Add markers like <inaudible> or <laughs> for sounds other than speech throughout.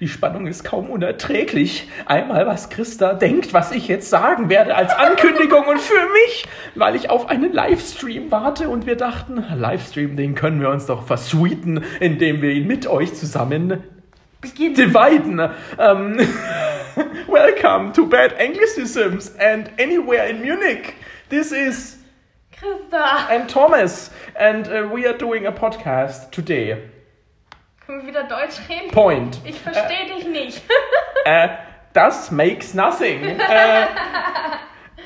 Die Spannung ist kaum unerträglich. Einmal, was Christa denkt, was ich jetzt sagen werde als Ankündigung und für mich, weil ich auf einen Livestream warte und wir dachten, Livestream, den können wir uns doch versweeten, indem wir ihn mit euch zusammen dividen. Um, <laughs> welcome to Bad Anglicisms and anywhere in Munich. This is Christa. I'm Thomas and uh, we are doing a podcast today. Können wir wieder Deutsch reden? Point. Ich verstehe dich nicht. Uh, <laughs> das makes nothing. Uh,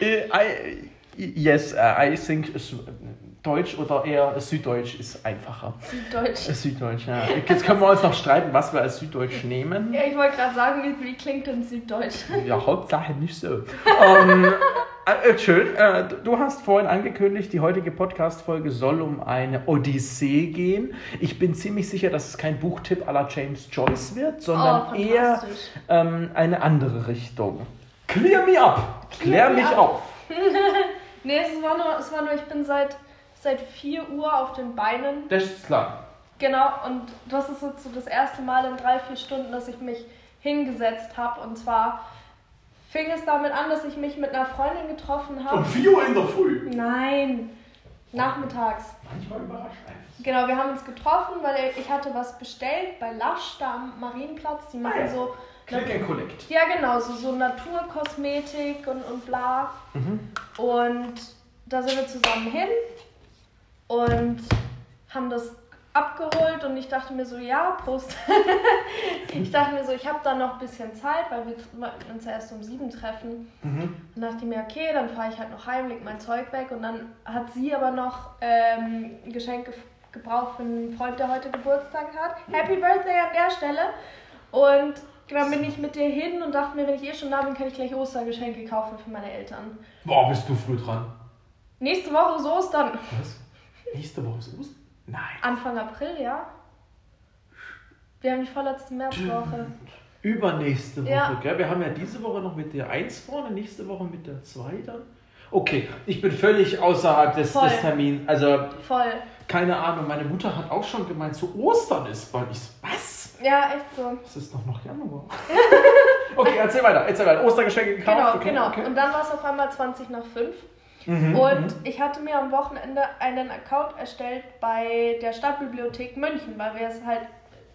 <laughs> I, yes, uh, I think Deutsch oder eher Süddeutsch ist einfacher. Deutsch. Süddeutsch, ja. Jetzt können wir uns noch streiten, was wir als Süddeutsch nehmen. Ja, ich wollte gerade sagen, wie, wie klingt denn Süddeutsch? Ja, Hauptsache nicht so. ähm, äh, schön. Äh, du hast vorhin angekündigt, die heutige Podcast-Folge soll um eine Odyssee gehen. Ich bin ziemlich sicher, dass es kein Buchtipp à la James Joyce wird, sondern Oh, eher ähm, eine andere Richtung. Clear me up! Klär Clear me mich up. auf! <laughs> Nee, es war nur, es war nur ich bin seit, seit 4 Uhr auf den Beinen. Das ist klar. Genau, und das ist jetzt so das erste Mal in drei, vier Stunden, dass ich mich hingesetzt habe. Und zwar fing es damit an, dass ich mich mit einer Freundin getroffen habe. 4 Uhr in der Früh. Nein, nachmittags. Manchmal überrascht einen. Genau, wir haben uns getroffen, weil ich hatte was bestellt bei Lush, da am Marienplatz. Die machen Ah ja. so. Click and Collect. Ja, genau, so, so Naturkosmetik und, und bla. Mhm. Und da sind wir zusammen hin und haben das abgeholt und ich dachte mir so, ja, Prost. <laughs> ich dachte mir so, ich habe da noch ein bisschen Zeit, weil wir uns ja erst um sieben treffen. Mhm. Dann dachte ich mir, okay, dann fahre ich halt noch heim, leg mein Zeug weg und dann hat sie aber noch ähm, ein Geschenk gebraucht für einen Freund, der heute Geburtstag hat. Happy Birthday an der Stelle. Und dann bin ich mit dir hin und dachte mir, wenn ich eh schon da bin, kann ich gleich Ostergeschenke kaufen für meine Eltern. Boah, bist du früh dran. Nächste Woche ist Ostern. Was? Nächste Woche ist Ostern? Nein. Anfang April, ja? Wir haben die vorletzte Märzwoche. Übernächste Woche, Ja. gell? Wir haben ja diese Woche noch mit der 1 vorne, nächste Woche mit der 2 dann. Okay, ich bin völlig außerhalb des, des Termins. Also, Voll. keine Ahnung, meine Mutter hat auch schon gemeint, zu Ostern ist bald. Ich so, was? Ja, echt so. Es ist doch noch Januar. <laughs> okay, erzähl weiter, erzähl weiter. Ostergeschenke gekauft? Genau, okay, genau. Okay. Und dann war es auf einmal 20 nach 5. Mhm, Und mhm. ich hatte mir am Wochenende einen Account erstellt bei der Stadtbibliothek München, weil wir es halt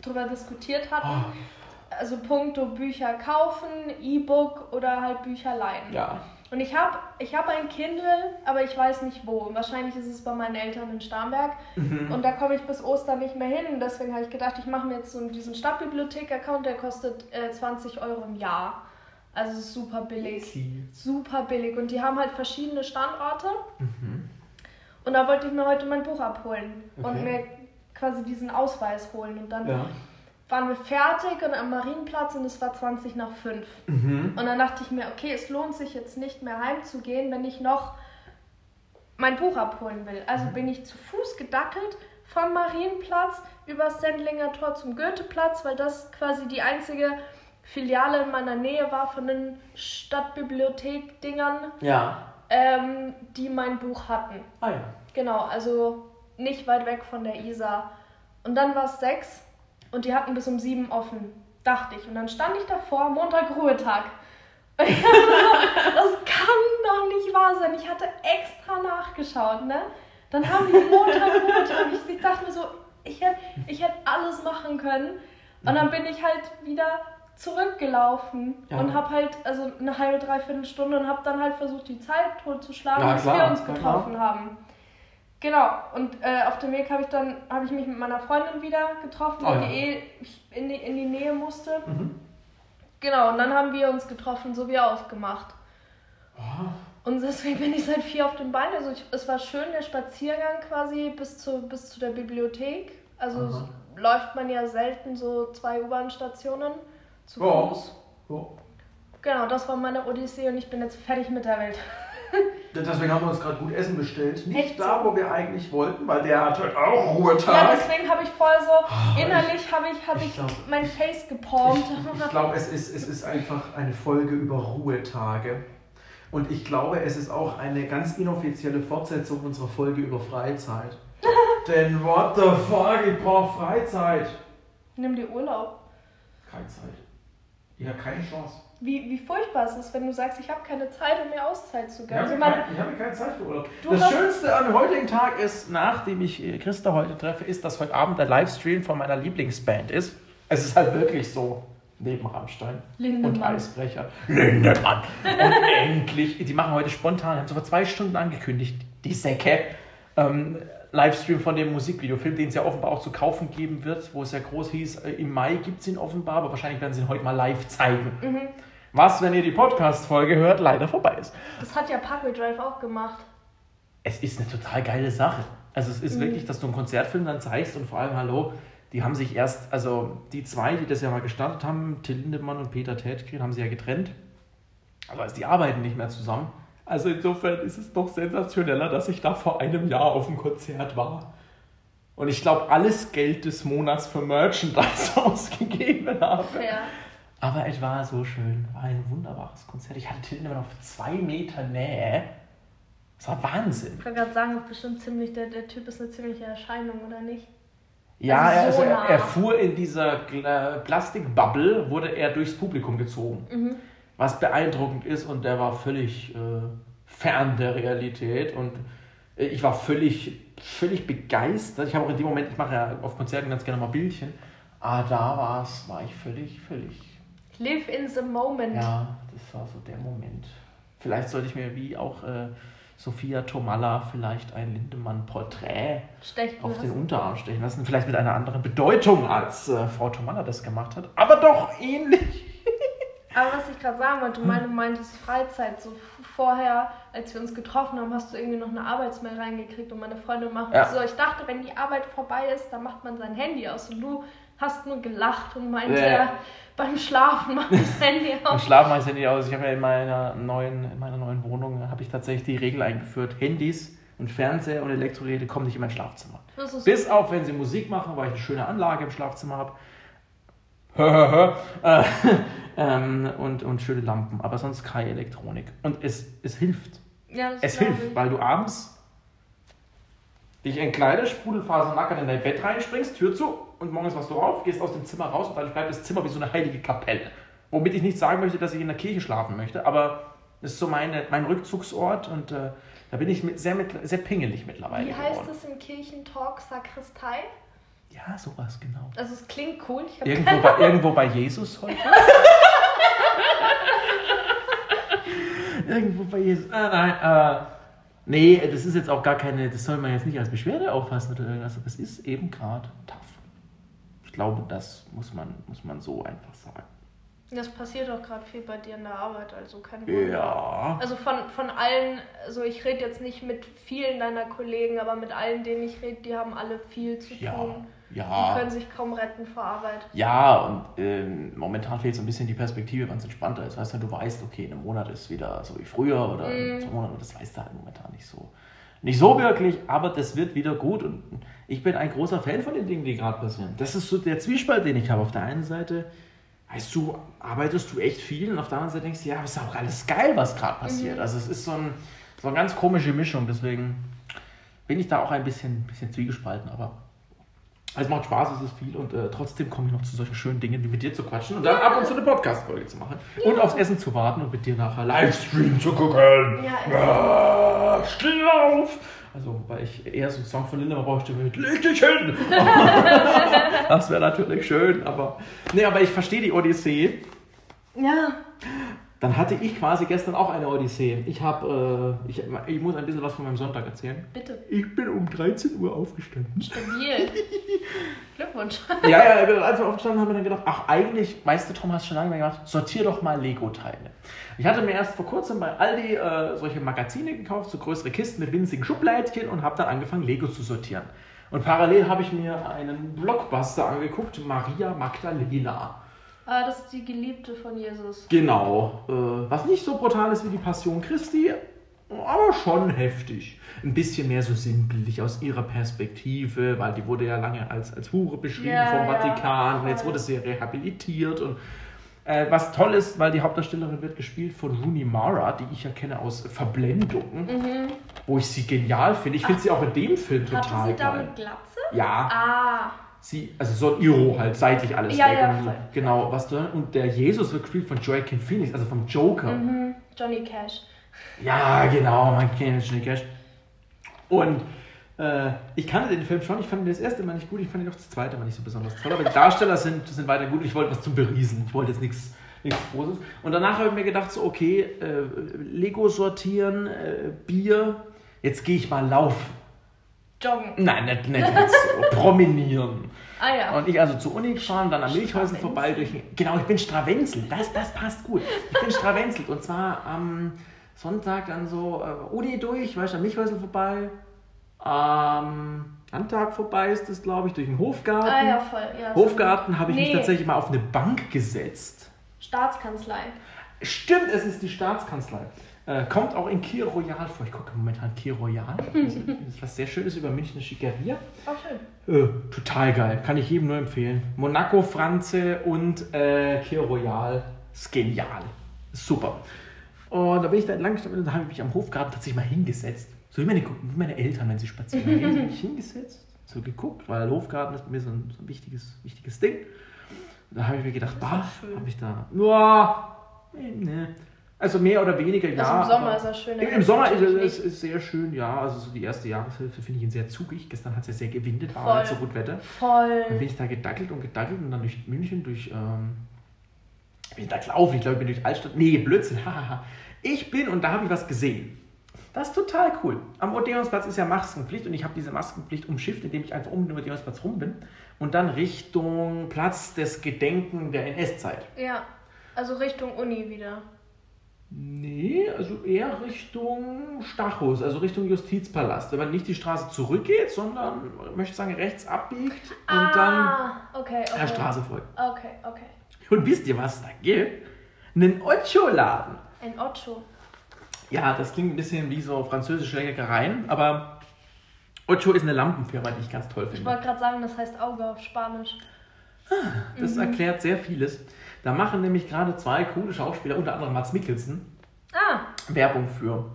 drüber diskutiert hatten. Oh, Also puncto Bücher kaufen, E-Book oder halt Bücher leihen. ja. Und ich habe ich hab ein Kindle, aber ich weiß nicht wo. Wahrscheinlich ist es bei meinen Eltern in Starnberg. Mhm. Und da komme ich bis Ostern nicht mehr hin. Und deswegen habe ich gedacht, ich mache mir jetzt so diesen Stadtbibliothek-Account, der kostet äh, 20 Euro im Jahr. Also super billig. Easy. Super billig. Und die haben halt verschiedene Standorte. Mhm. Und da wollte ich mir heute mein Buch abholen und Okay. mir quasi diesen Ausweis holen. Und dann Ja. waren wir fertig und am Marienplatz und es war 20 nach 5. Mhm. Und dann dachte ich mir, okay, es lohnt sich jetzt nicht mehr heimzugehen, wenn ich noch mein Buch abholen will. Also bin ich zu Fuß gedackelt vom Marienplatz über Sendlinger Tor zum Goetheplatz, weil das quasi die einzige Filiale in meiner Nähe war von den Stadtbibliothek-Dingern, Ja. ähm, die mein Buch hatten. Ah ja. Genau, also nicht weit weg von der Isar. Und dann war es sechs und die hatten bis um sieben offen, dachte ich. Und dann stand ich davor, Montag Ruhetag. <laughs> Und ich hab so, das kann doch nicht wahr sein. Ich hatte extra nachgeschaut, ne? Dann haben die Montag Ruhetag. Ich, ich dachte mir so, ich hätte ich hätt alles machen können. Und dann bin ich halt wieder zurückgelaufen Ja. und habe halt also eine halbe, dreiviertel Stunde und habe dann halt versucht, die Zeit totzuschlagen, bis klar, wir uns klar, getroffen haben. Genau, und äh, auf dem Weg habe ich dann habe ich mich mit meiner Freundin wieder getroffen, Oh, ja. die eh in die, in die Nähe musste. Mhm. Genau, und dann haben wir uns getroffen, so wie ausgemacht. Oh. Und deswegen bin ich seit vier auf den Beinen. Also ich, es war schön, der Spaziergang quasi bis zu, bis zu der Bibliothek. Also läuft man ja selten so zwei U-Bahn-Stationen zu Ja. Fuß. Ja. Genau, das war meine Odyssee und ich bin jetzt fertig mit der Welt. <laughs> Deswegen haben wir uns gerade gut Essen bestellt. Nicht Echt da, wo wir eigentlich wollten, weil der hat heute auch Ja, Ruhetag. deswegen habe ich voll so, Ah, innerlich habe ich, hab ich ich, glaub- mein Face gepalmt. Ich, ich glaube, es ist, es ist einfach eine Folge über Ruhetage. Und ich glaube, es ist auch eine ganz inoffizielle Fortsetzung unserer Folge über Freizeit. <laughs> Denn what the fuck, ich brauche Freizeit. Nimm dir Urlaub. Keine Zeit. Ja, keine Chance. Wie, wie furchtbar es ist, wenn du sagst, ich habe keine Zeit, um mir Auszeit zu Ich gönnen. habe Also keine, ich habe keine Zeit für Urlaub. Das Schönste an heutigen Tag ist, nachdem ich äh, Christa heute treffe, ist, dass heute Abend der Livestream von meiner Lieblingsband ist. Es ist halt wirklich so, neben Rammstein und Lindemann. Eisbrecher. Lindemann. Und <laughs> endlich, die machen heute spontan, haben so vor zwei Stunden angekündigt, die Säcke, ähm, Livestream von dem Musikvideofilm, den es ja offenbar auch zu kaufen geben wird, wo es ja groß hieß, äh, im Mai gibt es ihn offenbar, aber wahrscheinlich werden sie ihn heute mal live zeigen. Mhm. Was, wenn ihr die Podcast-Folge hört, leider vorbei ist. Das hat ja Parkway Drive auch gemacht. es ist eine total geile Sache. Also es ist Mhm. wirklich, dass du einen Konzertfilm dann zeigst und vor allem, hallo, die haben sich erst, also die zwei, die das ja mal gestartet haben, Till Lindemann und Peter Tätgren, haben sie ja getrennt. Aber also die arbeiten nicht mehr zusammen. Also insofern ist es doch sensationeller, dass ich da vor einem Jahr auf dem Konzert war. Und ich glaube, alles Geld des Monats für Merchandise <laughs> ausgegeben habe. Ja. Aber es war so schön. War ein wunderbares Konzert. Ich hatte Till Lindemann auf zwei Meter Nähe. Das war Wahnsinn. Ich wollte gerade sagen, bestimmt ziemlich, der, der Typ ist eine ziemliche Erscheinung, oder nicht? Ja, Also er, so also er, er fuhr in dieser Plastikbubble, wurde er durchs Publikum gezogen. Mhm. Was beeindruckend ist und der war völlig äh, fern der Realität und äh, ich war völlig, völlig begeistert. Ich habe auch in dem Moment, ich mache ja auf Konzerten ganz gerne mal Bildchen, aber da war's, war ich völlig, völlig, Live in the moment. ja, das war so der Moment. Vielleicht sollte ich mir wie auch äh, Sophia Tomalla vielleicht ein Lindemann-Porträt auf den. Unterarm stechen lassen. Vielleicht mit einer anderen Bedeutung, als äh, Frau Tomalla das gemacht hat. Aber doch ähnlich. Aber was ich gerade sagen wollte, du meine, meintest Freizeit. So vorher, als wir uns getroffen haben, hast du irgendwie noch eine Arbeitsmail reingekriegt und meine Freundin macht Ja. so. Ich dachte, wenn die Arbeit vorbei ist, dann macht man sein Handy aus. Und du hast nur gelacht und meinte, Ja. ja, beim Schlafen <laughs> macht das Handy aus. Schlafen mache ich das Handy aus. Ich habe ja in meiner neuen, in meiner neuen Wohnung habe ich tatsächlich die Regel eingeführt: Handys und Fernseher und Elektrogeräte kommen nicht in mein Schlafzimmer. Bis auf, wenn sie Musik machen, weil ich eine schöne Anlage im Schlafzimmer habe. <laughs> Äh, ähm, und, und schöne Lampen, aber sonst keine Elektronik. Und es, es hilft. ja, das Es hilft, ich. weil du abends dich entkleidest, Sprudelfasernackert in dein Bett reinspringst, Tür zu und morgens wachst du auf, gehst aus dem Zimmer raus und dann bleibt das Zimmer wie so eine heilige Kapelle. Womit ich nicht sagen möchte, dass ich in der Kirche schlafen möchte, aber das ist so meine, mein Rückzugsort und äh, da bin ich mit, sehr, mit, sehr pingelig mittlerweile Wie heißt geworden. es im Kirchentalk? Sakristei? Ja, sowas, genau. Also es klingt cool. Ich Irgendwo bei, irgendwo bei Jesus heute? <laughs> irgendwo bei Jesus. Ah, nein, äh, nee, das ist jetzt auch gar keine, das soll man jetzt nicht als Beschwerde auffassen oder irgendwas, aber es ist eben gerade tough. Ich glaube, das muss man, muss man so einfach sagen. Das passiert auch gerade viel bei dir in der Arbeit, also kein Wunder. Ja. Also von, von allen, also ich rede jetzt nicht mit vielen deiner Kollegen, aber mit allen, denen ich rede, die haben alle viel zu Ja, tun. Die ja. können sich kaum retten vor Arbeit. Ja, und ähm, momentan fehlt so ein bisschen die Perspektive, wann es entspannter ist. Weißt du, du weißt, okay, in einem Monat ist wieder so wie früher oder in Mhm. zwei Monaten, das weißt du halt momentan nicht so. Nicht so wirklich, aber das wird wieder gut und ich bin ein großer Fan von den Dingen, die gerade passieren. Das ist so der Zwiespalt, den ich habe. Auf der einen Seite, weißt du, arbeitest du echt viel und auf der anderen Seite denkst du, ja, aber ist auch alles geil, was gerade passiert. Mhm. Also es ist so, ein, so eine ganz komische Mischung, deswegen bin ich da auch ein bisschen, bisschen zwiegespalten, aber es macht Spaß, es ist viel und äh, trotzdem komme ich noch zu solchen schönen Dingen wie mit dir zu quatschen und dann ab und zu eine Podcast-Folge zu machen und aufs Essen zu warten und mit dir nachher Livestream zu gucken. Ja, Ja, steh auf! Also, weil ich eher so einen Song von Lindemann brauchte mit Leg dich hin! <laughs> das wäre natürlich schön, aber. Nee, aber ich verstehe die Odyssee. Ja. Dann hatte ich quasi gestern auch eine Odyssee. Ich habe, äh, ich, ich muss ein bisschen was von meinem Sonntag erzählen. Bitte. Ich bin um 13 Uhr aufgestanden. Stabil. <laughs> Glückwunsch. Ja, ja, als wir aufgestanden haben, haben wir dann gedacht, ach eigentlich, weißt du, Tom, hast du schon lange mehr gemacht, sortier doch mal Lego-Teile. Ich hatte mir erst vor kurzem bei Aldi äh, solche Magazine gekauft, so größere Kisten mit winzigen Schubleitchen und habe dann angefangen, Lego zu sortieren. Und parallel habe ich mir einen Blockbuster angeguckt, Maria Magdalena. Ah, das ist die Geliebte von Jesus. Genau, äh, was nicht so brutal ist wie die Passion Christi, aber schon heftig. Ein bisschen mehr so sinnbildlich aus ihrer Perspektive, weil die wurde ja lange als, als Hure beschrieben Ja, vom ja, Vatikan und jetzt wurde sie rehabilitiert und äh, was toll ist, weil die Hauptdarstellerin wird gespielt von Rooney Mara, die ich ja kenne aus Verblendung, wo ich sie genial finde. Ich finde sie auch in dem Film Hatte total sie da geil. mit Glatze? Ja, Ah. Sie, also so ein Iro halt, seitlich alles Ja, weg. ja, und so. Genau, was du, und der Jesus wird gespielt von Joaquin Phoenix, also vom Joker. Mhm. Johnny Cash. Ja, genau, man kennt Johnny Cash. Und äh, ich kannte den Film schon, ich fand ihn das erste Mal nicht gut, ich fand ihn auch das zweite Mal nicht so besonders toll, aber die Darsteller sind, sind weiter gut, ich wollte was zum Beriesen, ich wollte jetzt nichts nichts Großes. Und danach habe ich mir gedacht, so, okay, äh, Lego sortieren, äh, Bier, jetzt gehe ich mal laufen. Joggen. Nein, nicht, nicht jetzt so, <laughs> promenieren. Ah ja. Und ich also zur Uni gefahren, dann am Milchhäusen vorbei durch. Genau, ich bin Stravenzelt. Das, das passt gut. Ich bin Stravenzelt. Und zwar am Sonntag dann so äh, Uni durch, weißt du, am Milchhäusen vorbei. Am Landtag vorbei ist das, glaube ich, durch den Hofgarten. ah ja, voll. Ja, Hofgarten habe ich mich Nee. tatsächlich mal auf eine Bank gesetzt. Staatskanzlei. Stimmt, es ist die Staatskanzlei. Äh, kommt auch in Kier Royal vor. Ich gucke momentan Kier Royal. <laughs> Das ist was sehr Schönes über Münchner Schickeria. Auch schön. Äh, total geil. Kann ich jedem nur empfehlen. Monaco, Franze und äh, Kier Royal. Ist genial. Ist super. Und da bin ich da entlang gestanden und da habe ich mich am Hofgarten tatsächlich mal hingesetzt. So wie meine, wie meine Eltern, wenn sie spazieren gehen. <laughs> habe ich mich hingesetzt, so geguckt, weil Hofgarten ist bei mir so ein, so ein wichtiges, wichtiges Ding. Da habe ich mir gedacht, bah, schön. habe ich da. Ja, nee. Also mehr oder weniger, ja. Also im Sommer ist er schön. im, Im Sommer ist es ist, sehr schön, ja. Also so die erste Jahreshälfte finde ich ihn sehr zugig. Gestern hat es ja sehr gewindet, war nicht so gut Wetter. Dann Voll. bin ich da gedackelt und gedackelt und dann durch München, durch. Ähm, bin ich da gelaufen? Ich glaube, ich bin durch Altstadt. Nee, Blödsinn, <laughs> hahaha. Ich bin und da habe ich was gesehen. Das ist total cool. Am Odeonsplatz ist ja Maskenpflicht und ich habe diese Maskenpflicht umschifft, indem ich einfach um den Odeonsplatz rum bin und dann Richtung Platz des Gedenken der NS-Zeit. Ja. Also Richtung Uni wieder. Nee, also eher Richtung Stachus, also Richtung Justizpalast. Wenn man nicht die Straße zurückgeht, sondern, ich möchte sagen, rechts abbiegt und dann ah, okay, okay. der Straße folgt. Okay, okay. Und wisst ihr, was es da gibt? Einen Ocho-Laden. Ein Ocho. Ja, das klingt ein bisschen wie so französische Leckereien, aber Ocho ist eine Lampenfirma, die ich ganz toll Ich finde. wollte gerade sagen, das heißt Auge auf Spanisch. Das erklärt sehr vieles. Da machen nämlich gerade zwei coole Schauspieler, unter anderem Mats Mikkelsen, Ah, Werbung für.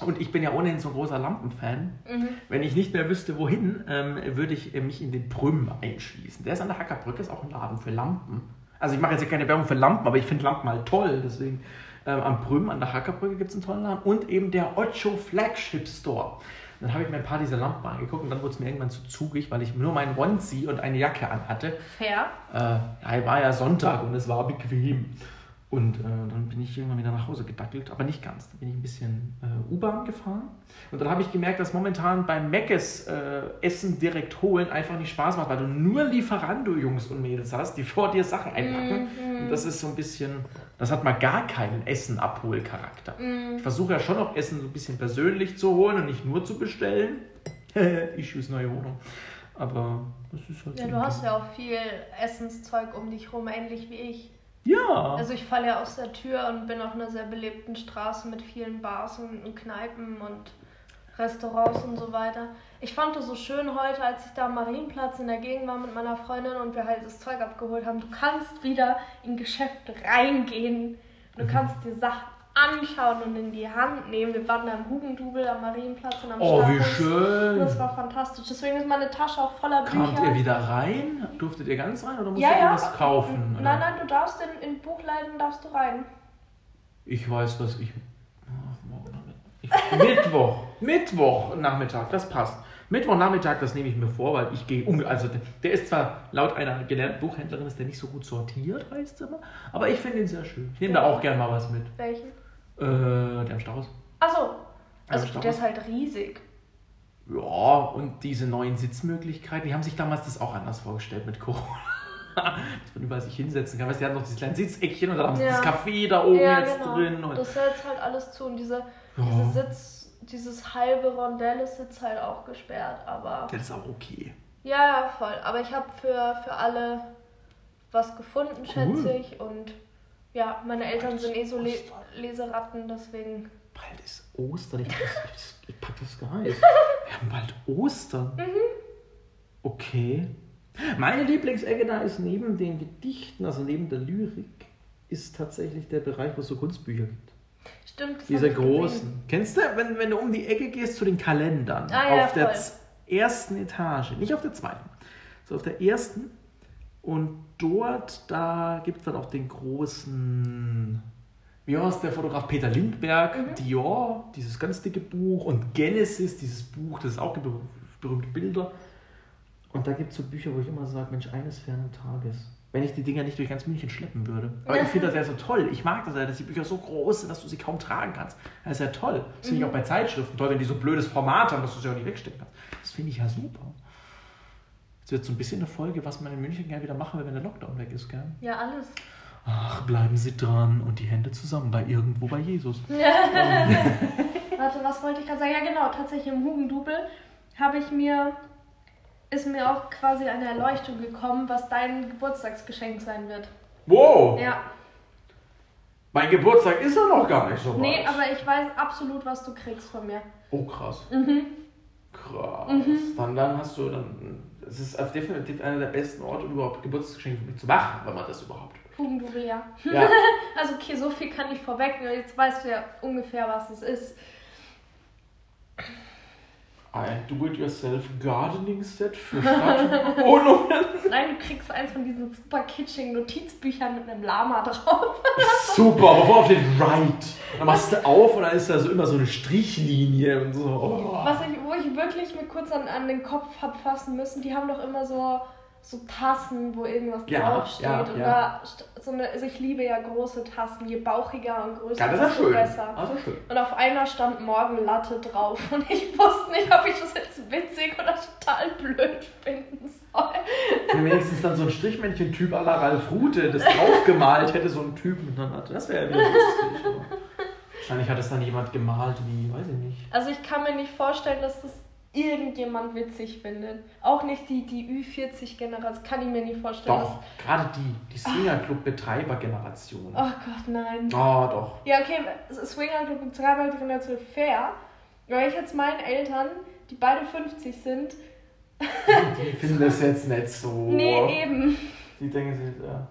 Und ich bin ja ohnehin so ein großer Lampenfan. mhm. Wenn ich nicht mehr wüsste, wohin, ähm, würde ich äh, mich in den Prüm einschließen. Der ist an der Hackerbrücke, ist auch ein Laden für Lampen. Also ich mache jetzt ja keine Werbung für Lampen, aber ich finde Lampen halt toll. Deswegen ähm, am Prüm an der Hackerbrücke gibt es einen tollen Laden. Und eben der Ocho Flagship Store. Dann habe ich mir ein paar dieser Lampen angeguckt und dann wurde es mir irgendwann zu zugig, weil ich nur meinen Onesie und eine Jacke anhatte. fair. Äh, ja, war ja Sonntag und es war bequem. Und äh, dann bin ich irgendwann wieder nach Hause gedackelt, aber nicht ganz. Dann bin ich ein bisschen äh, U-Bahn gefahren. Und dann habe ich gemerkt, dass momentan beim Meckes äh, Essen direkt holen einfach nicht Spaß macht, weil du nur Lieferando-Jungs und Mädels hast, die vor dir Sachen einpacken. Und das ist so ein bisschen, das hat mal gar keinen Essen-Abhol-Charakter. Ich versuche ja schon noch Essen so ein bisschen persönlich zu holen und nicht nur zu bestellen. <laughs> Issues neue Wohnung. Aber das ist halt Ja, so du hast ja auch viel Essenszeug um dich rum, ähnlich wie ich. Ja. Also ich falle ja aus der Tür und bin auf einer sehr belebten Straße mit vielen Bars und, Kneipen und Restaurants und so weiter. Ich fand es so schön heute, als ich da am Marienplatz in der Gegend war mit meiner Freundin und wir halt das Zeug abgeholt haben. Du kannst wieder in Geschäfte reingehen. Du kannst dir Sachen anschauen und in die Hand nehmen. Wir waren da im Hugendubel am Marienplatz und am Oh, wie Stachus. schön. Das war fantastisch. Deswegen ist meine Tasche auch voller Bücher. Kamt ihr wieder rein? Durftet ihr ganz rein oder musstet Ja, ihr ja. was kaufen? Nein, nein, du darfst in, in Buchläden darfst du rein. Ich weiß, was ich. Mittwoch. Mittwoch Nachmittag, das passt. Mittwoch Nachmittag, das nehme ich mir vor, weil ich gehe. unge- Also, der- ist zwar laut einer gelernten Buchhändlerin, ist der nicht so gut sortiert, heißt es immer. Aber ich finde ihn sehr schön. Ich nehme da auch gerne mal was mit. Welchen? Äh, der am Strauß. Achso. Also Stachus? der ist halt riesig. Ja, und diese neuen Sitzmöglichkeiten, die haben sich damals das auch anders vorgestellt mit Corona. <laughs> Dass man überall sich hinsetzen kann. Weißt, du, die hatten noch dieses kleine Sitzeckchen und dann haben sie Ja. das Café da oben ja, jetzt genau. drin. Und das ist jetzt halt alles zu und diese, Ja. diese Sitz, dieses halbe Rondell ist jetzt halt auch gesperrt, aber das ist auch okay. ja, ja, voll. Aber ich habe für, für alle was gefunden, schätze ich und ja, meine Eltern sind eh so Le Leseratten, deswegen Bald ist Ostern. Ich, pack das, ich pack das gar nicht. <laughs> Wir haben bald Ostern. Mhm. Okay. Meine Lieblingsecke da ist neben den Gedichten, also neben der Lyrik, ist tatsächlich der Bereich, wo es so Kunstbücher gibt. stimmt. das Diese ich gesehen. großen. Kennst du, wenn, wenn du um die Ecke gehst zu den Kalendern? Ah, ja, auf der voll. z- ersten Etage, nicht auf der zweiten. So auf der ersten. Und dort, da gibt es dann auch den großen, wie heißt der Fotograf Peter Lindberg, Mhm. Dior, dieses ganz dicke Buch und Genesis, dieses Buch, das ist auch gibt berühmte Bilder. Und da gibt es so Bücher, wo ich immer sage, Mensch, eines fernen Tages. Wenn ich die Dinger nicht durch ganz München schleppen würde. Aber ich finde das ja so toll. Ich mag das ja, dass die Bücher so groß sind, dass du sie kaum tragen kannst. Das ist ja toll. Das finde ich auch bei Zeitschriften toll, wenn die so blödes Format haben, dass du sie auch nicht wegstecken kannst. Das finde ich ja super. Jetzt wird so ein bisschen eine Folge, was man in München gerne wieder machen will, wenn der Lockdown weg ist, gell? Ja, alles. Ach, bleiben Sie dran und die Hände zusammen bei irgendwo bei Jesus. <laughs> Warte, was wollte ich gerade sagen? Ja, genau, tatsächlich im Hugendubel habe ich mir, ist mir auch quasi eine Erleuchtung gekommen, was dein Geburtstagsgeschenk sein wird. Wow! Ja, Mein Geburtstag ist ja noch gar nicht so weit. nee, aber ich weiß absolut, was du kriegst von mir. Oh, krass. Mhm. Krass. Dann, dann hast du dann. Es ist also definitiv einer der besten Orte, um überhaupt Geburtstagsgeschenke zu machen, wenn man das überhaupt. Hugendubel, ja. Ja. <laughs> Also okay, so viel kann ich vorwegnehmen. Jetzt weißt du ja ungefähr, was es ist. Ein Do-it-yourself Gardening Set für Stadtwohnungen. <laughs> Nein, du kriegst eins von diesen super kitschigen Notizbüchern mit einem Lama drauf. Super, aber auf den Right. Dann machst du auf und dann ist da so immer so eine Strichlinie und so. Oh. Was ich, wo ich wirklich mir kurz an, an den Kopf hab fassen müssen, die haben doch immer so, so Tassen, wo irgendwas Ja, draufsteht. ja, und ja. so eine, also ich liebe ja große Tassen, je bauchiger und größer, desto besser. Ja schön. Und auf einer stand Morgenlatte drauf <laughs> und ich wusste nicht, ob ich das jetzt witzig oder total blöd finden soll. Wenn wenigstens dann so ein Strichmännchen-Typ à la Ralf Rute das draufgemalt hätte, so ein Typ mit einer Latte. Das wäre ja wieder lustig. aber <laughs> Wahrscheinlich hat es dann jemand gemalt, wie, weiß ich nicht. Also ich kann mir nicht vorstellen, dass das irgendjemand witzig findet. Auch nicht die, die Ü40-Generation, kann ich mir nicht vorstellen. Doch, gerade die, die Swingerclub-Betreiber-Generation. Oh Gott, nein. Oh, doch. Ja, okay, Swinger Club und Generation fair. Aber ich jetzt meinen Eltern, die beide 50 sind, Die finden das jetzt nicht so. <laughs> nee, eben. Die denken sich, ja.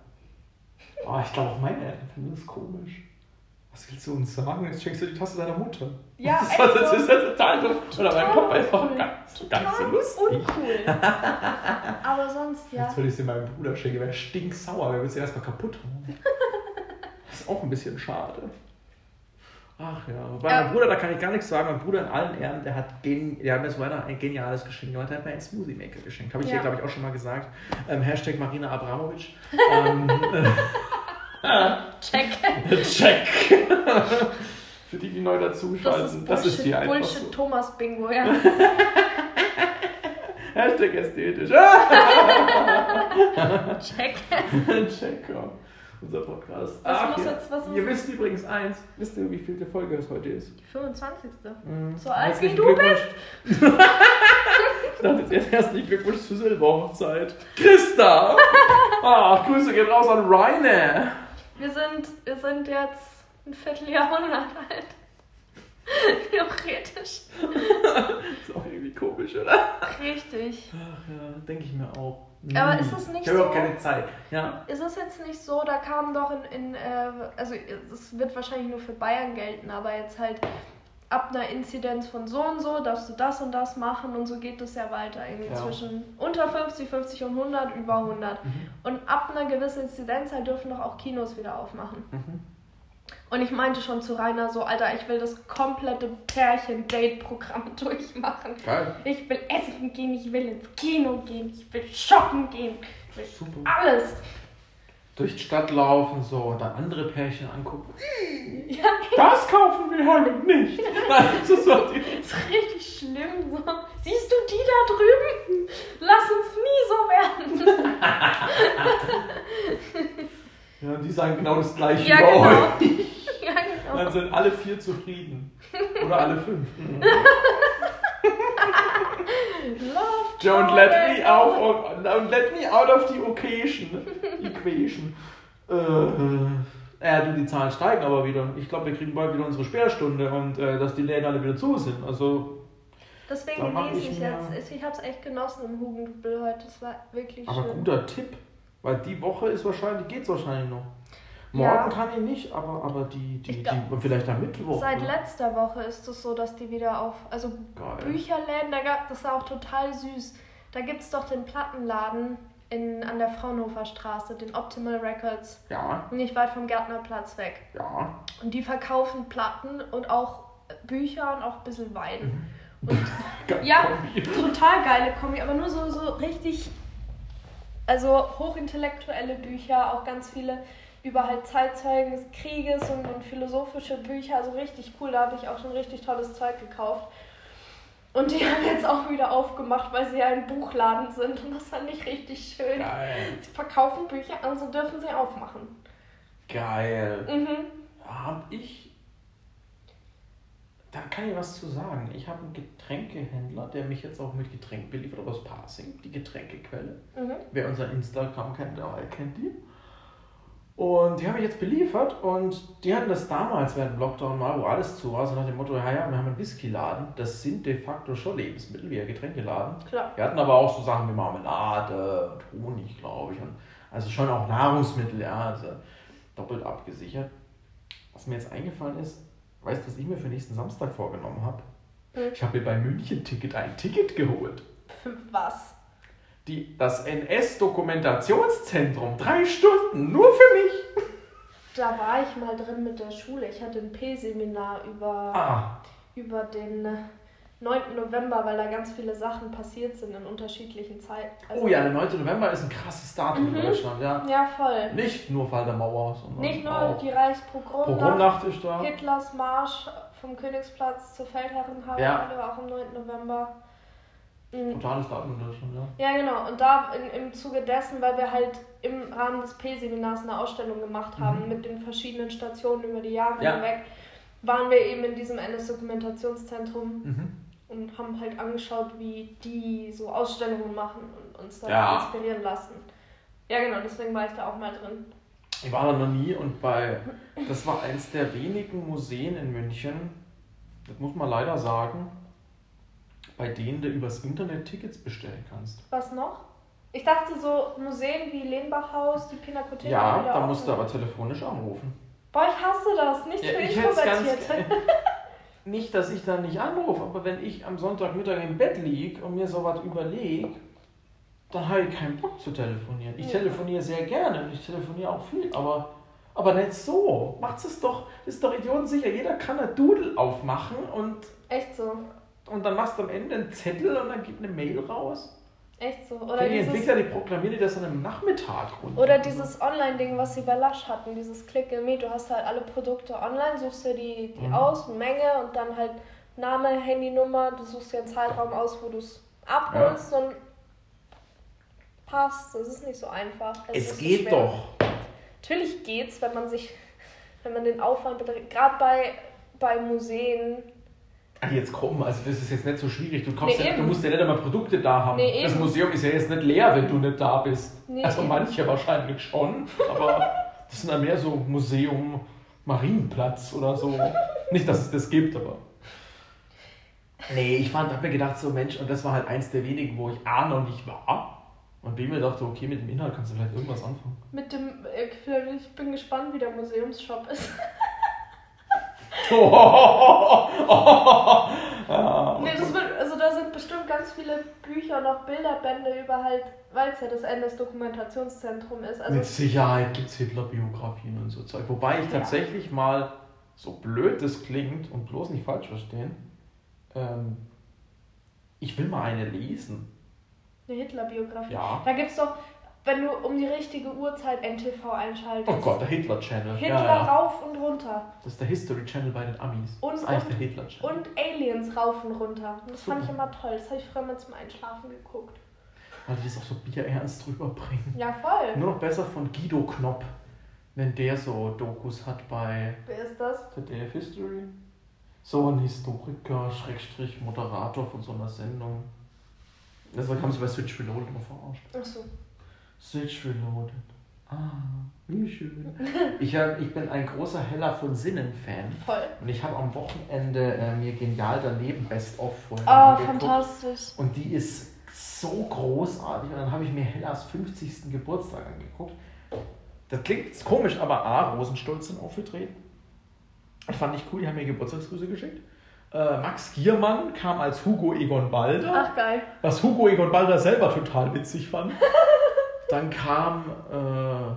Oh, ich glaube auch meine Eltern finden das komisch. Was willst du uns sagen? Jetzt schenkst du die Tasse deiner Mutter. Ja, <laughs> das, ist- das also, ist ja total so. Oder mein Papa ist auch ganz, ganz so lustig. Uncool. Aber sonst, ja. Jetzt würde ich sie meinem Bruder schenken, wäre stinksauer, der würde sie erstmal kaputt hauen. <laughs> Das ist auch ein bisschen schade. Ach ja, bei Ja. meinem Bruder, da kann ich gar nichts sagen. Mein Bruder in allen Ehren, der hat, gen der hat mir zu Weihnachten ein geniales Geschenk gemacht. Der hat mir einen Smoothie Maker geschenkt. Habe ich Ja. hier, glaube ich, auch schon mal gesagt. Ähm, Hashtag Marina Abramovic. <laughs> ähm, <laughs> Check. check. <laughs> Für die, die neu Das dazuschalten, ist das Bullshit, ist hier einfach Bullshit so. Thomas Bingo, ja. <laughs> Hashtag ästhetisch. Check. check, ja. Unser Podcast. Was Ach, muss ja. jetzt- was Ihr wisst übrigens eins. Wisst ihr, wie viel die Folge es heute ist? Die 25. Mhm. So alt wie du Glückwunsch. ich dachte jetzt erst herzlichen Glückwunsch zur Silberhochzeit. Christa! Ach, Grüße gehen raus an Rainer. Wir sind, wir sind jetzt ein Vierteljahrhundert alt. <laughs> Theoretisch. <laughs> Ist auch irgendwie komisch, oder? Richtig. Ach ja, denke ich mir auch. Aber Hm. ist es nicht Ich habe überhaupt so- keine Zeit. Ja. Ist es jetzt nicht so, da kam doch in, in äh, also es wird wahrscheinlich nur für Bayern gelten, aber jetzt halt ab einer Inzidenz von so und so darfst du das und das machen und so geht es ja weiter. Irgendwie Ja. zwischen unter 50, 50 und 100, über 100. Mhm. Und ab einer gewissen Inzidenz halt dürfen doch auch Kinos wieder aufmachen. Mhm. Und ich meinte schon zu Rainer so, Alter, ich will das komplette Pärchen-Date-Programm <laughs> durchmachen. Geil. Ich will essen gehen, ich will ins Kino gehen, ich will shoppen gehen, ich will Super. alles. Durch die Stadt laufen so und dann andere Pärchen angucken. <laughs> Ja, Das kaufen wir halt nicht. <laughs> Nein, das ist so die ist richtig schlimm. So. Siehst du die da drüben? Lass uns nie so werden. Ja, die sagen genau das gleiche Ja, genau. <laughs> Ja, Dann genau. sind alle vier zufrieden. Oder alle fünf. Love Don't let me out, don't let me out of the occasion. Equation. Äh, ja, du, die Zahlen steigen aber wieder. Ich glaube, wir kriegen bald wieder unsere Sperrstunde und äh, dass die Läden alle wieder zu sind. Also, Deswegen genieße ich ich jetzt. Ich habe es echt genossen im Hugendubel heute. Das war wirklich aber schön. guter Tipp. Weil die Woche ist wahrscheinlich, geht's wahrscheinlich noch. Morgen Ja. kann ich nicht, aber, aber die, die, glaub, die, vielleicht am Mittwoch. Seit ne? letzter Woche ist es so, dass die wieder auf, also Geil. Bücherläden, da gab, das war auch total süß. Da gibt es doch den Plattenladen in, an der Fraunhofer Straße, den Optimal Records, Ja, nicht weit vom Gärtnerplatz weg. ja. Und die verkaufen Platten und auch Bücher und auch ein bisschen Wein. <laughs> Geil, Ja, Kombi. total geile Kombi, aber nur so, so richtig, also hochintellektuelle Bücher, auch ganz viele über halt Zeitzeugen des Krieges und, und philosophische Bücher, also richtig cool, da habe ich auch schon richtig tolles Zeug gekauft. Und die haben jetzt auch wieder aufgemacht, weil sie ja ein Buchladen sind und das fand ich richtig schön. Geil. Sie verkaufen Bücher, also dürfen sie aufmachen. Geil. Mhm. Hab ich. Da kann ich was zu sagen. Ich habe einen Getränkehändler, der mich jetzt auch mit Getränk beliefert, aber aus Parsing, die Getränkequelle. Mhm. Wer unser Instagram kennt, der kennt die. Und die haben mich jetzt beliefert und die hatten das damals während dem Lockdown mal, wo alles zu war, so nach dem Motto, ja, ja, wir haben einen Whiskyladen. Das sind de facto schon Lebensmittel, wie ein Getränkeladen. Klar. Wir hatten aber auch so Sachen wie Marmelade und Honig, glaube ich. Und also schon auch Nahrungsmittel, ja, also doppelt abgesichert. Was mir jetzt eingefallen ist, weißt du, was ich mir für nächsten Samstag vorgenommen habe? Hm. Ich habe mir beim München-Ticket ein Ticket geholt. Für was? Die, das NS-Dokumentationszentrum. Drei Stunden, nur für mich. Da war ich mal drin mit der Schule. Ich hatte ein P-Seminar über, Ah, über den äh, 9. November, weil da ganz viele Sachen passiert sind in unterschiedlichen Zeiten. Also- oh ja, der 9. November ist ein krasses Datum Mhm. in Deutschland, ja. Ja, voll. Nicht nur Fall der Mauer, sondern Nicht nur die Reichspogromnacht, Pogromnacht ist da. Hitlers Marsch vom Königsplatz zur Feldherrenhalle, Ja. auch am 9. November. Mhm. Totales Deutschland, ja. Ja, genau. Und da in, im Zuge dessen, weil wir halt im Rahmen des P-Seminars eine Ausstellung gemacht haben Mhm. mit den verschiedenen Stationen über die Jahre Ja. hinweg, waren wir eben in diesem NS-Dokumentationszentrum Mhm. und haben halt angeschaut, wie die so Ausstellungen machen und uns da Ja. inspirieren lassen. Ja, genau, deswegen war ich da auch mal drin. Ich war da noch nie und bei, das war eins der wenigen Museen in München, das muss man leider sagen, bei denen du übers Internet Tickets bestellen kannst. Was noch? Ich dachte so Museen wie Lehnbachhaus, die Pinakothek. Ja, da offen. musst du aber telefonisch anrufen. Boah, ich hasse das. Nichts Ja, für ich. Introvertierte. <laughs> Nicht, dass ich da nicht anrufe, aber wenn ich am Sonntagmittag im Bett liege und mir sowas überlege, dann habe ich keinen Bock zu telefonieren. Ich Ja. telefoniere sehr gerne und ich telefoniere auch viel, aber, aber nicht so. Macht's es doch, ist doch idiotensicher. Jeder kann ein Doodle aufmachen und, Echt so. Und dann machst du am Ende einen Zettel und dann gibt eine Mail raus. Echt so. Oder die dieses, Entwickler, die programmieren das an einem Nachmittag runter. oder dieses Online-Ding, was sie bei Lush hatten, dieses Click and Meet. Du hast halt alle Produkte online, suchst dir die, die Mhm. aus, Menge und dann halt Name, Handynummer. Du suchst dir einen Zeitraum aus, wo du es abholst und passt. Das ist nicht so einfach. Es ist geht schwer. doch. Natürlich geht's, wenn man sich, wenn man den Aufwand beträgt. Gerade bei, bei Museen. Ach, jetzt komm, also das ist jetzt nicht so schwierig. Du, kaufst Nee, ja, du musst ja nicht einmal Produkte da haben. Nee, das eben. Museum ist ja jetzt nicht leer, wenn du nicht da bist. Nee, also eben. manche wahrscheinlich schon, aber <laughs> das sind ja mehr so Museum Marienplatz oder so. nicht, dass es das gibt, aber. Nee, ich fand, hab mir gedacht, so Mensch, und das war halt eins der wenigen, wo ich A noch nicht war. Und B mir dachte, okay, mit dem Inhalt kannst du vielleicht irgendwas anfangen. Mit dem, äh, ich bin gespannt, wie der Museumsshop ist. Ja, <laughs> Nee, das wird, also da sind bestimmt ganz viele Bücher und auch Bilderbände über halt, weil es ja das NS-Dokumentationszentrum ist. Also Mit Sicherheit gibt es Hitler-Biografien und so Zeug. Wobei ich Ja. tatsächlich mal, so blöd das klingt und bloß nicht falsch verstehen, ähm, ich will mal eine lesen. eine Hitler-Biografie. Ja. Da gibt's doch, wenn du um die richtige Uhrzeit NTV einschaltest. Oh Gott, der Hitler-Channel. Hitler ja, ja. rauf und runter. Das ist der History-Channel bei den Amis. Und- das ist eigentlich und- der Hitler-Channel. Und Aliens rauf und runter. Und das fand ich Super. immer toll. Das habe ich früher mal zum Einschlafen geguckt. Weil die das auch so bierernst drüber bringen. Ja, voll. Nur noch besser von Guido Knopp, wenn der so Dokus hat bei Wer ist das? ZDF History. So ein Historiker, Schrägstrich, Moderator von so einer Sendung. Deshalb haben sie bei Switch Reloaded immer verarscht. Achso. Switch Reloaded. Ah, wie schön. <laughs> Ich, hab, ich bin ein großer Heller von Sinnen-Fan. Voll. Und ich habe am Wochenende äh, mir Genial daneben Best-of-Folgen Oh, angeguckt. fantastisch. Und die ist so großartig. Und dann habe ich mir Hellas 50. Geburtstag angeguckt. Das klingt komisch, aber A, Rosenstolz sind aufgetreten. Das fand ich cool, die haben mir Geburtstagsgrüße geschickt. Äh, Max Giermann kam als Hugo Egon Balder, Ach, geil. was Hugo Egon Balder selber total witzig fand. <laughs> Dann kam äh,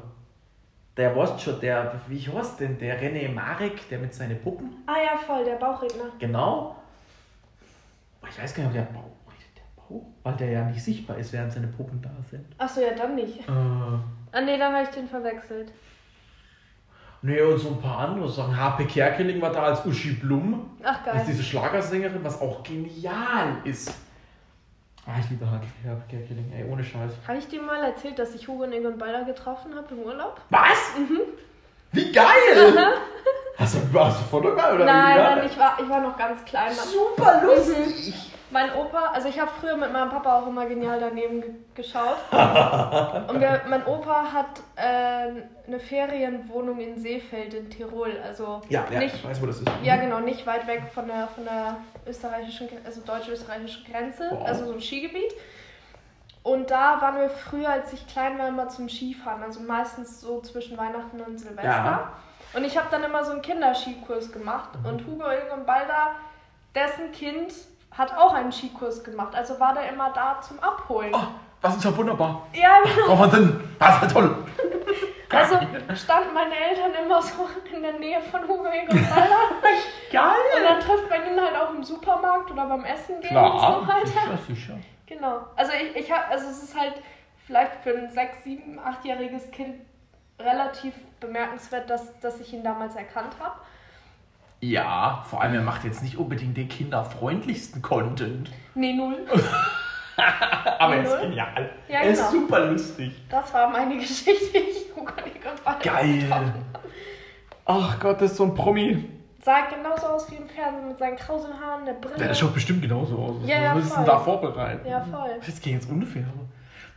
der was schon, der, wie heißt denn, der René Marek, der mit seinen Puppen. Ah ja, voll, der Bauchredner. Genau. Aber Ich weiß gar nicht, ob der Bauch, der Bauch, weil der ja nicht sichtbar ist, während seine Puppen da sind. Achso, ja, dann nicht. Äh, Ah, nee, dann habe ich den verwechselt. nee, und so ein paar andere Sachen. HP Kerkeling war da als Uschi Blum. Ach, Das geil. ist diese Schlagersängerin, was auch genial ist. Ah, ich liebe HP Kerkeling, ey, ohne Scheiß. Habe ich dir mal erzählt, dass ich Hugo und Egon Balder getroffen habe im Urlaub? Was? Mhm. Wie geil! Hast du, hast du Foto oder nein, nein, ich war, ich war noch ganz klein. Super lustig! Mein Opa, also ich habe früher mit meinem Papa auch immer genial daneben ge geschaut. <laughs> Und wir, mein Opa hat äh, eine Ferienwohnung in Seefeld in Tirol. Also Ja, ja, nicht, ich weiß, wo das ist. ja genau, nicht weit weg von der, von der österreichischen, also deutsch-österreichischen Grenze, Wow. also so ein Skigebiet. Und da waren wir früher, als ich klein war, immer zum Skifahren, also meistens so zwischen Weihnachten und Silvester. Ja. Und ich habe dann immer so einen Kinderskikurs gemacht und Hugo Egon Balder, dessen Kind hat auch einen Skikurs gemacht, also war der immer da zum Abholen. Oh, das ist ja wunderbar. Ja, <laughs> genau. Oh, Wahnsinn! Das ist ja toll! <laughs> Also standen meine Eltern immer so in der Nähe von Hugo. Und <laughs> Geil! dann trifft man ihn halt auch im Supermarkt oder beim Essen gehen und so weiter. sicher, sicher. Genau. Also ich, ich habe, also es ist halt vielleicht für ein 6, 7, 8-jähriges Kind relativ bemerkenswert, dass, dass ich ihn damals erkannt habe. Ja, vor allem, er macht jetzt nicht unbedingt den kinderfreundlichsten Content. Nee, null. <laughs> Aber er ist genial. Ja, er ist genau. super lustig. Das war meine <laughs> Geschichte, wie ich Balder Geil. Ach Gott, das ist so ein Promi. Sah genauso aus wie im Fernsehen mit seinen krausen Haaren, der Brille. Ja, das schaut bestimmt genauso aus. Ja, ja, Was ist denn voll. da vorbereitet? Ja, voll. Jetzt gehe ich jetzt unfair.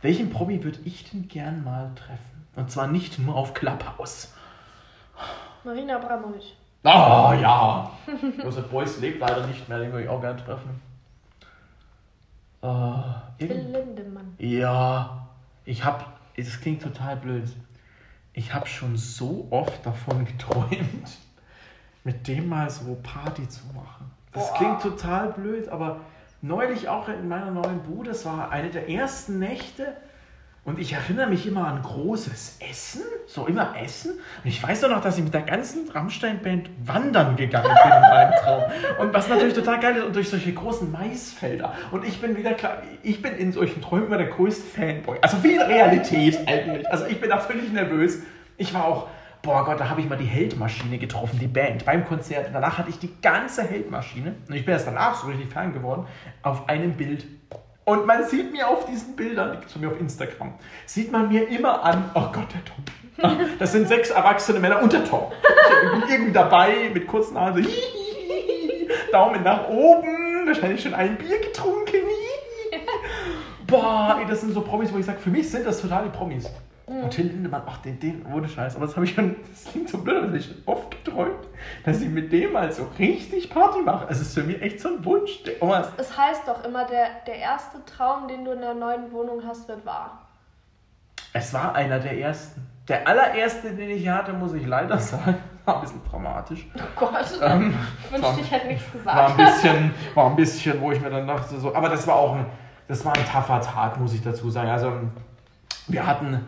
Welchen Promi würde ich denn gern mal treffen? Und zwar nicht nur auf Clubhouse. Marina Abramovic. Ah, ja. <laughs> Josef Beuys lebt leider nicht mehr, den würde ich auch gerne treffen. Äh, Till Lindemann. ja, ich habe, das klingt total blöd. Ich habe schon so oft davon <laughs> geträumt, mit dem mal so Party zu machen. Das Boah. klingt total blöd, aber neulich auch in meiner neuen Bude, das war eine der ersten Nächte und ich erinnere mich immer an großes Essen, so immer Essen. Und ich weiß auch noch, dass ich mit der ganzen Rammstein-Band wandern gegangen bin in meinem Traum. Und was natürlich total geil ist, und durch solche großen Maisfelder. Und ich bin wieder klar, ich bin in solchen Träumen immer der größte Fanboy. Also wie in Realität eigentlich. Also ich bin da völlig nervös. Ich war auch, boah Gott, da habe ich mal die Heldmaschine getroffen, die Band, beim Konzert. Und danach hatte ich die ganze Heldmaschine, und ich bin erst danach so richtig Fan geworden, auf einem Bild. Und man sieht mir auf diesen Bildern, die zu mir auf Instagram, sieht man mir immer an, oh Gott, der Tom. <laughs> Das sind sechs erwachsene Männer und der Tom. Bin irgendwie dabei mit kurzen Nase. <laughs> Daumen nach oben, wahrscheinlich schon ein Bier getrunken. <laughs> Boah, ey, das sind so Promis, wo ich sage, für mich sind das total die Promis. Und Till Lindemann, ach, den, den, ohne Scheiß. Aber das habe ich schon, das klingt so blöd, aber das habe ich schon oft geträumt, dass ich mit dem mal so richtig Party mache. Es ist für mich echt so ein Wunsch. Oh, was? Es heißt doch immer, der, der erste Traum, den du in der neuen Wohnung hast, wird wahr. Es war einer der ersten. Der allererste, den ich hatte, muss ich leider sagen, <laughs> war ein bisschen dramatisch. Oh Gott. Ähm, ich wünschte, ich hätte nichts war ein gesagt. bisschen, war ein bisschen, wo ich mir dann dachte, so, aber das war auch ein, das war ein tougher Tag, muss ich dazu sagen. Also wir hatten,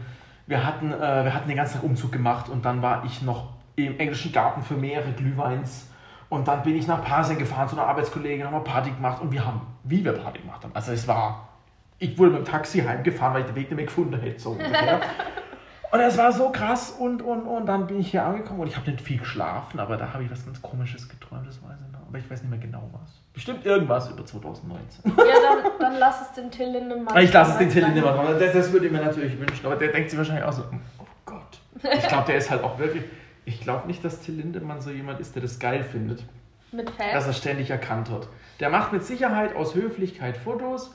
wir hatten, äh, wir hatten den ganzen Tag Umzug gemacht und dann war ich noch im englischen Garten für mehrere Glühweins und dann bin ich nach Pasing gefahren zu einer Arbeitskollegin, haben wir Party gemacht und wir haben, wie wir Party gemacht haben. Also es war, ich wurde mit dem Taxi heimgefahren, weil ich den Weg nicht mehr gefunden hätte, so. <laughs> Und es war so krass und, und, und dann bin ich hier angekommen und ich habe nicht viel geschlafen, aber da habe ich was ganz komisches geträumt, das weiß ich noch. Aber ich weiß nicht mehr genau was. Bestimmt irgendwas über 2019. Ja, dann, dann lass es den Till Lindemann. Ich lasse es den Till. Lindemann machen. Das, das würde ich mir natürlich wünschen. Aber der denkt sich wahrscheinlich auch so, oh Gott. Ich glaube, der ist halt auch wirklich. Ich glaube nicht, dass Till Lindemann so jemand ist, der das geil findet, Mit dass Fans. er ständig erkannt wird. Der macht mit Sicherheit aus Höflichkeit Fotos.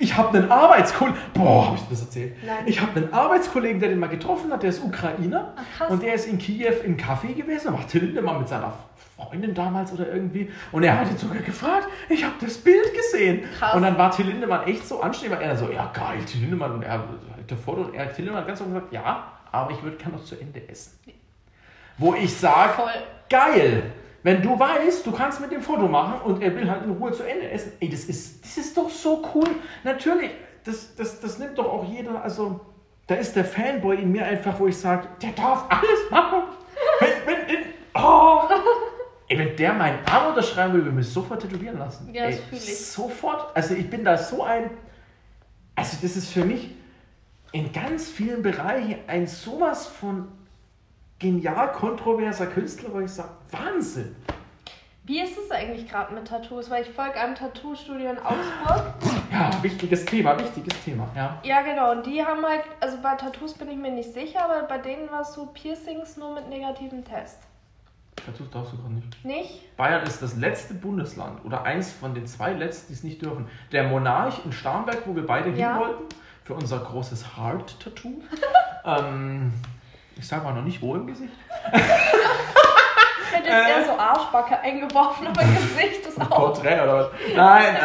Ich habe einen Arbeitskollegen. Boah, habe ich das erzählt? Nein. Ich habe einen Arbeitskollegen, der den mal getroffen hat, der ist Ukrainer. Ach. Und der ist in Kiew im Café gewesen. Till Lindemann mit seiner Freundin damals oder irgendwie. Und er hat ihn sogar gefragt, ich habe das Bild gesehen. Krass. Und dann war Till Lindemann echt so anständig, weil er so, ja geil, Till Lindemann. Und er hatte Foto und er hat Till Lindemann ganz so gesagt, ja, aber ich würde gerne noch zu Ende essen. Wo ich sage, geil, Wenn du weißt, du kannst mit dem Foto machen und er will halt in Ruhe zu Ende essen, ey, das ist, das ist doch so cool. Natürlich, das, das, das nimmt doch auch jeder, also da ist der Fanboy in mir einfach, wo ich sage, der darf alles machen. Wenn, wenn, in, oh. Ey, wenn der meinen Arm unterschreiben würde, würde ich mich sofort tätowieren lassen. Ja, das Ey, fühl ich. Sofort. Also ich bin da so ein, also das ist für mich in ganz vielen Bereichen ein sowas von genial kontroverser Künstler, wo ich sage, Wahnsinn. Wie ist es eigentlich gerade mit Tattoos? Weil ich folge einem Tattoo-Studio in Augsburg. Ja, wichtiges Thema, wichtiges Thema, ja. Ja, genau. Und die haben halt, also bei Tattoos bin ich mir nicht sicher, aber bei denen war es so Piercings nur mit negativem Test. Tattoos darfst du gerade nicht. Nicht? Bayern ist das letzte Bundesland oder eins von den zwei letzten, die es nicht dürfen. Der Monarch in Starnberg, wo wir beide Ja. hin wollten, für unser großes Heart-Tattoo. <laughs> ähm, ich sage mal noch nicht wo im Gesicht. Ich hätte jetzt eher so Arschbacke eingeworfen, aber Gesicht ist auch. Porträt oder was? Nein,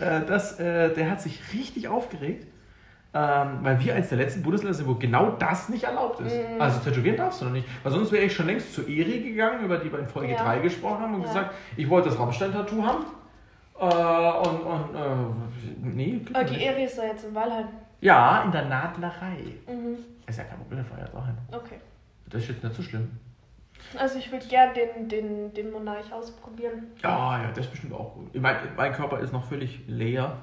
ähm, äh, das, äh, der hat sich richtig aufgeregt, ähm, weil wir eines der letzten Bundesländer sind, wo genau das nicht erlaubt ist. Mhm. Also tätowieren darfst du noch nicht. Weil sonst wäre ich schon längst zur Eri gegangen, über die wir in Folge Ja. 3 gesprochen haben und Ja. gesagt, ich wollte das Rammstein-Tattoo haben. Äh, und, und äh, nee, Oh, die. Eri ist da jetzt im Walheim. Ja, in der Nadlerei. Mhm. Ist ja kein Problem, wir fahren jetzt auch hin. Okay. Das ist jetzt nicht so schlimm. Also ich würde gern den, den, den Monarch ausprobieren. Ja, ja, das ist bestimmt auch gut. Mein, mein Körper ist noch völlig leer.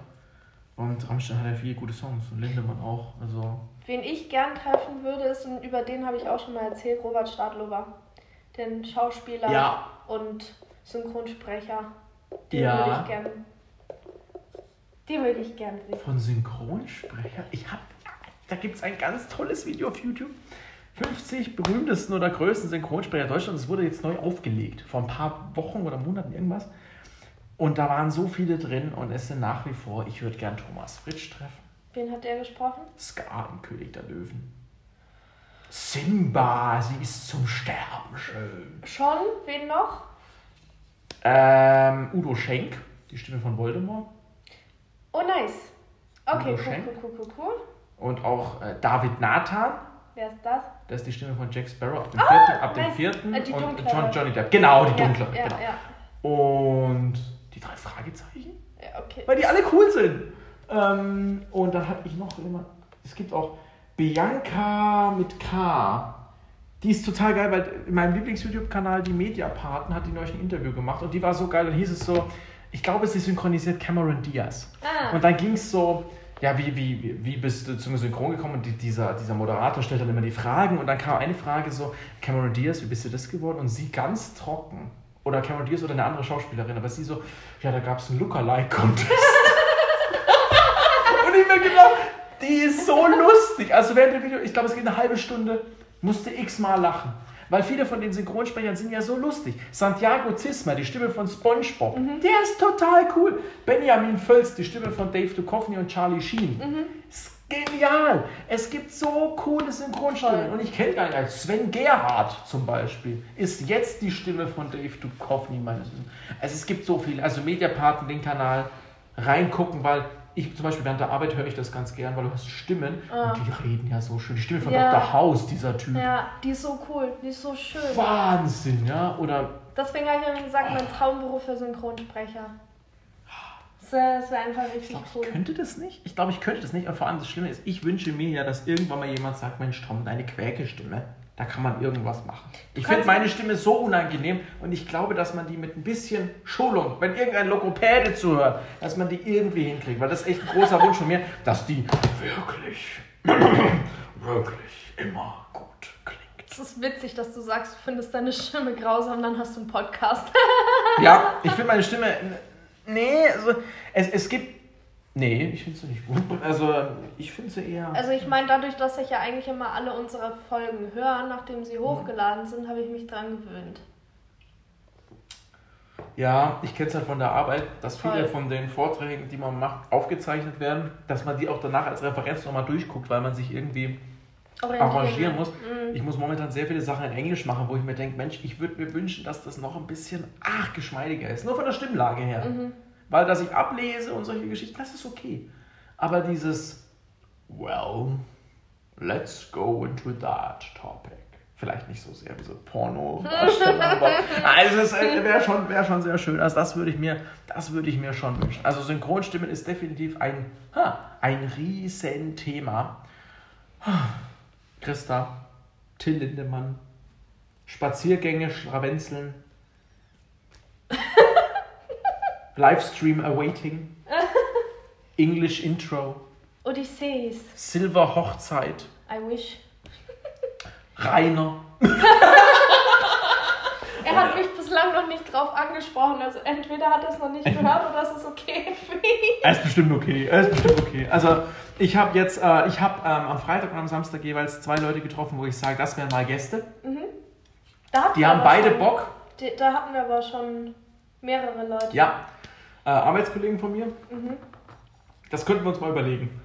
Und Rammstein hat ja viele gute Songs und Lindemann auch. Also, Wen ich gern treffen würde, ist, und über den habe ich auch schon mal erzählt, Robert Stadlober. Den Schauspieler Ja. und Synchronsprecher. Den Ja. würde ich gern. Den würde ich gern sehen. von Synchronsprecher. Ich hab, da gibt es ein ganz tolles Video auf YouTube. 50 berühmtesten oder größten Synchronsprecher Deutschlands. Das wurde jetzt neu aufgelegt. Vor ein paar Wochen oder Monaten irgendwas. Und da waren so viele drin und es sind nach wie vor, ich würde gern Thomas Fritsch treffen. Wen hat der gesprochen? Scar im König der Löwen. Simba, sie ist zum Sterben schön. Schon? Wen noch? Ähm, Udo Schenk, die Stimme von Voldemort. Oh, nice. Okay, Udo cool, Schenk. cool, cool, cool, cool. Und auch äh, David Nathan, Wer ist das? das ist die Stimme von Jack Sparrow ab dem vierten. Ab dem vierten Äh, und. John, Johnny Depp. Genau, die dunklere. Ja, genau. ja. Und die drei Fragezeichen, ja okay. weil die alle cool sind. Ähm, und dann habe ich noch immer, es gibt auch Bianca mit K. Die ist total geil, weil in meinem Lieblings-YouTube-Kanal, die Mediapaten, hat die neulich ein Interview gemacht und die war so geil. Dann hieß es so, ich glaube, sie synchronisiert Cameron Diaz. Ah. Und dann ging es so, ja, wie, wie, wie- bist du zum Synchron gekommen? Und die, dieser, dieser Moderator stellt dann immer die Fragen und dann kam eine Frage so, Cameron Diaz, wie bist du das geworden? Und sie ganz trocken. Oder Cameron Diaz oder eine andere Schauspielerin, aber sie so, ja, da gab es einen Lookalike-Contest. <laughs> und ich mir gedacht, die ist so lustig. Also während dem Video, ich glaube, es geht eine halbe Stunde, musste x-mal lachen. Weil viele von den Synchronsprechern sind ja so lustig. Santiago Zisma, die Stimme von SpongeBob, der ist total cool. Benjamin Völz, die Stimme von Dave Duchovny und Charlie Sheen. Ist genial. Es gibt so coole Synchronstimmen. Und ich kenne einen als Sven Gerhardt zum Beispiel. Ist jetzt die Stimme von Dave Duchovny. Also es gibt so viel. Also Mediapaten, den Kanal reingucken, weil ich zum Beispiel während der Arbeit höre ich das ganz gern, weil du hast Stimmen Ah. und die reden ja so schön. Die Stimme von Ja. Dr. House, dieser Typ. Ja, die ist so cool, die ist so schön. Wahnsinn, ja? Oder Deswegen habe ich immer gesagt, mein Traumberuf für Synchronsprecher. Das wäre wär einfach ich richtig glaube, cool. ich könnte das nicht. Ich glaube, ich könnte das nicht. Und vor allem das Schlimme ist, ich wünsche mir ja, dass irgendwann mal jemand sagt, Mensch Tom, deine Quäke-Stimme, da kann man irgendwas machen. Ich finde meine Stimme so unangenehm und ich glaube, dass man die mit ein bisschen Schulung, wenn irgendein Logopäde zuhört, dass man die irgendwie hinkriegt. Weil das ist echt ein großer <laughs> Wunsch von mir, dass die wirklich, <clears throat> wirklich immer gut klingt. Es ist witzig, dass du sagst, du findest deine Stimme grausam, dann hast du einen Podcast. Ja, <laughs> ich finde meine Stimme. Nee, also es, es gibt. Nee, ich finde sie nicht gut. Also ich finde sie eher. Also ich meine, dadurch, dass ich ja eigentlich immer alle unsere Folgen höre, nachdem sie hochgeladen sind, habe ich mich dran gewöhnt. Ja, ich kenne es halt von der Arbeit, dass viele Voll. von den Vorträgen, die man macht, aufgezeichnet werden, dass man die auch danach als Referenz nochmal durchguckt, weil man sich irgendwie Orientieren. arrangieren muss. Mhm. Ich muss momentan sehr viele Sachen in Englisch machen, wo ich mir denke, Mensch, ich würde mir wünschen, dass das noch ein bisschen ach, geschmeidiger ist. Nur von der Stimmlage her. Mhm. Weil, dass ich ablese und solche Geschichten, das ist okay. Aber dieses, well, let's go into that topic. Vielleicht nicht so sehr wie so Porno-Darsteller, <laughs> aber also es wäre schon, wär schon sehr schön. Also das würde ich mir, das würde ich mir schon wünschen. Also Synchronstimmen ist definitiv ein, ha, ein Riesenthema. Christa, Till Lindemann, Spaziergänge, Schlawenzeln, <laughs> Livestream awaiting, <laughs> English Intro, Odysseus. Silver Hochzeit, I wish. Rainer. <laughs> Er hat mich bislang noch nicht drauf angesprochen. Also entweder hat er es noch nicht <laughs> gehört oder es ist okay für ihn. Er ist bestimmt okay. Er ist bestimmt okay. Also ich habe jetzt, äh, ich habe ähm, am Freitag und am Samstag jeweils zwei Leute getroffen, wo ich sage, das wären mal Gäste. Hatten Die haben beide schon, Bock. Da hatten wir aber schon mehrere Leute. Ja. Äh, Arbeitskollegen von mir. Mhm. Das könnten wir uns mal überlegen.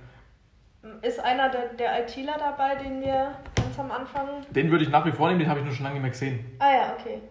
Ist einer der, der ITler dabei, den wir ganz am Anfang. Den würde ich nach wie vor nehmen, den habe ich nur schon lange nicht mehr gesehen. Ah ja, okay.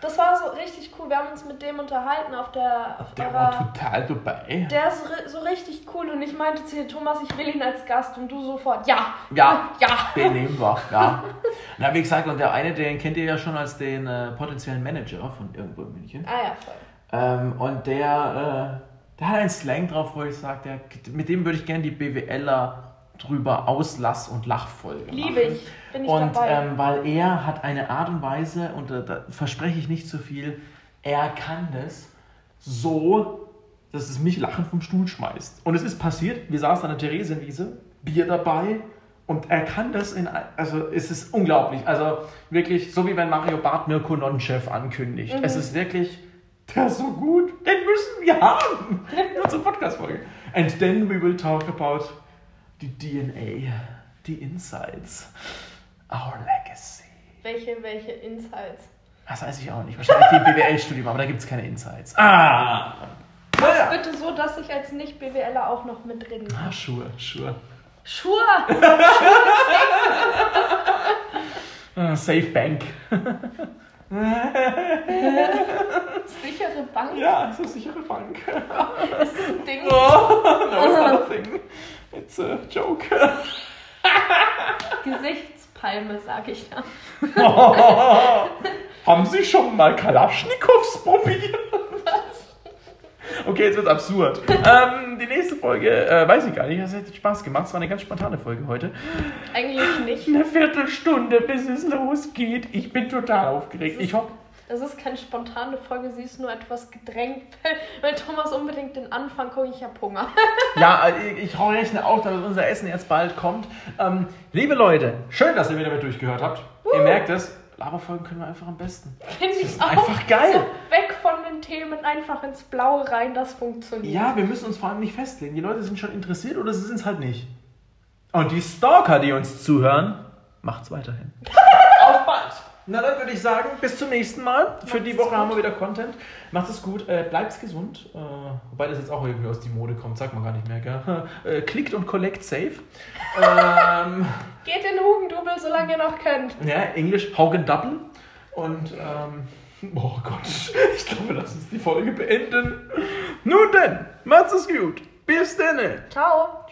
Das war so richtig cool. Wir haben uns mit dem unterhalten auf der. Auf Der war total dabei. Der ist so richtig cool und ich meinte zu dir, Thomas, ich will ihn als Gast und du sofort, ja, Ja, <laughs> ja. den nehmen wir, ja. <laughs> Na, wie gesagt, und der eine, den kennt ihr ja schon als den äh, potenziellen Manager von irgendwo in München. Ah ja, voll. Ähm, und der, äh, der hat einen Slang drauf, wo ich sage, mit dem würde ich gerne die BWLer drüber Auslass- und Lachfolge Liebe ich. Bin ich Und dabei. ähm, weil er hat eine Art und Weise, und äh, da verspreche ich nicht zu viel, er kann das so, dass es mich lachend vom Stuhl schmeißt. Und es ist passiert, wir saßen an der Theresienwiese, Bier dabei, und er kann das in, also es ist unglaublich. Also wirklich, so wie wenn Mario Barth Mirko Nonchef ankündigt. Mhm. Es ist wirklich, der ist so gut, den müssen wir haben. In unserer Podcast-Folge. And then we will talk about die DNA, die Insights, our legacy. welche, welche Insights? Das weiß ich auch nicht. Wahrscheinlich die BWL-Studium, aber da gibt es keine Insights. Ah! Naja. Bitte so, dass ich als Nicht-BWLer auch noch mitreden kann. Ah, sure, sure. Sure! <laughs> Ah, Safe Bank. <laughs> Sichere Bank Ja, so sichere Bank. ist das ein Ding. <laughs> Oh, no, it's not a <laughs> thing. It's a joke. Gesichtspalme, sag ich da. Haben Sie schon mal Kalaschnikows probiert? Okay, jetzt wird absurd. <laughs> ähm, die nächste Folge, äh, weiß ich gar nicht, das hat Spaß gemacht. Es war eine ganz spontane Folge heute. Eigentlich nicht. Eine Viertelstunde, bis es losgeht. Ich bin total aufgeregt. Ich hoffe. Das ist keine spontane Folge, sie ist nur etwas gedrängt, <laughs> weil, Thomas unbedingt den Anfang guckt. Ich hab Hunger. <laughs> Ja, äh, ich, ich rechne auch, dass unser Essen jetzt bald kommt. Ähm, liebe Leute, schön, dass ihr wieder mit durchgehört habt. Ihr merkt es, Laberfolgen können wir einfach am besten. Finde ich auch. einfach geil. So weg von den Themen, einfach ins Blaue rein, das funktioniert. Ja, wir müssen uns vor allem nicht festlegen. Die Leute sind schon interessiert oder sie sind es halt nicht. Und die Stalker, die uns zuhören, macht's weiterhin. <laughs> Auf bald! Na dann würde ich sagen, bis zum nächsten Mal. Für die Woche gut. haben wir wieder Content. Macht es gut, äh, bleibt's gesund. Äh, wobei das jetzt auch irgendwie aus die Mode kommt, sagt man gar nicht mehr, gell? <laughs> Äh, klickt und collect safe. <laughs> ähm, Geht in Hugendubel, solange ihr noch könnt. ja, Englisch, Haugen Double. Und, ähm, oh Gott, ich glaube, lass uns die Folge beenden. Nun denn, macht's es gut. Bis dann. Ciao.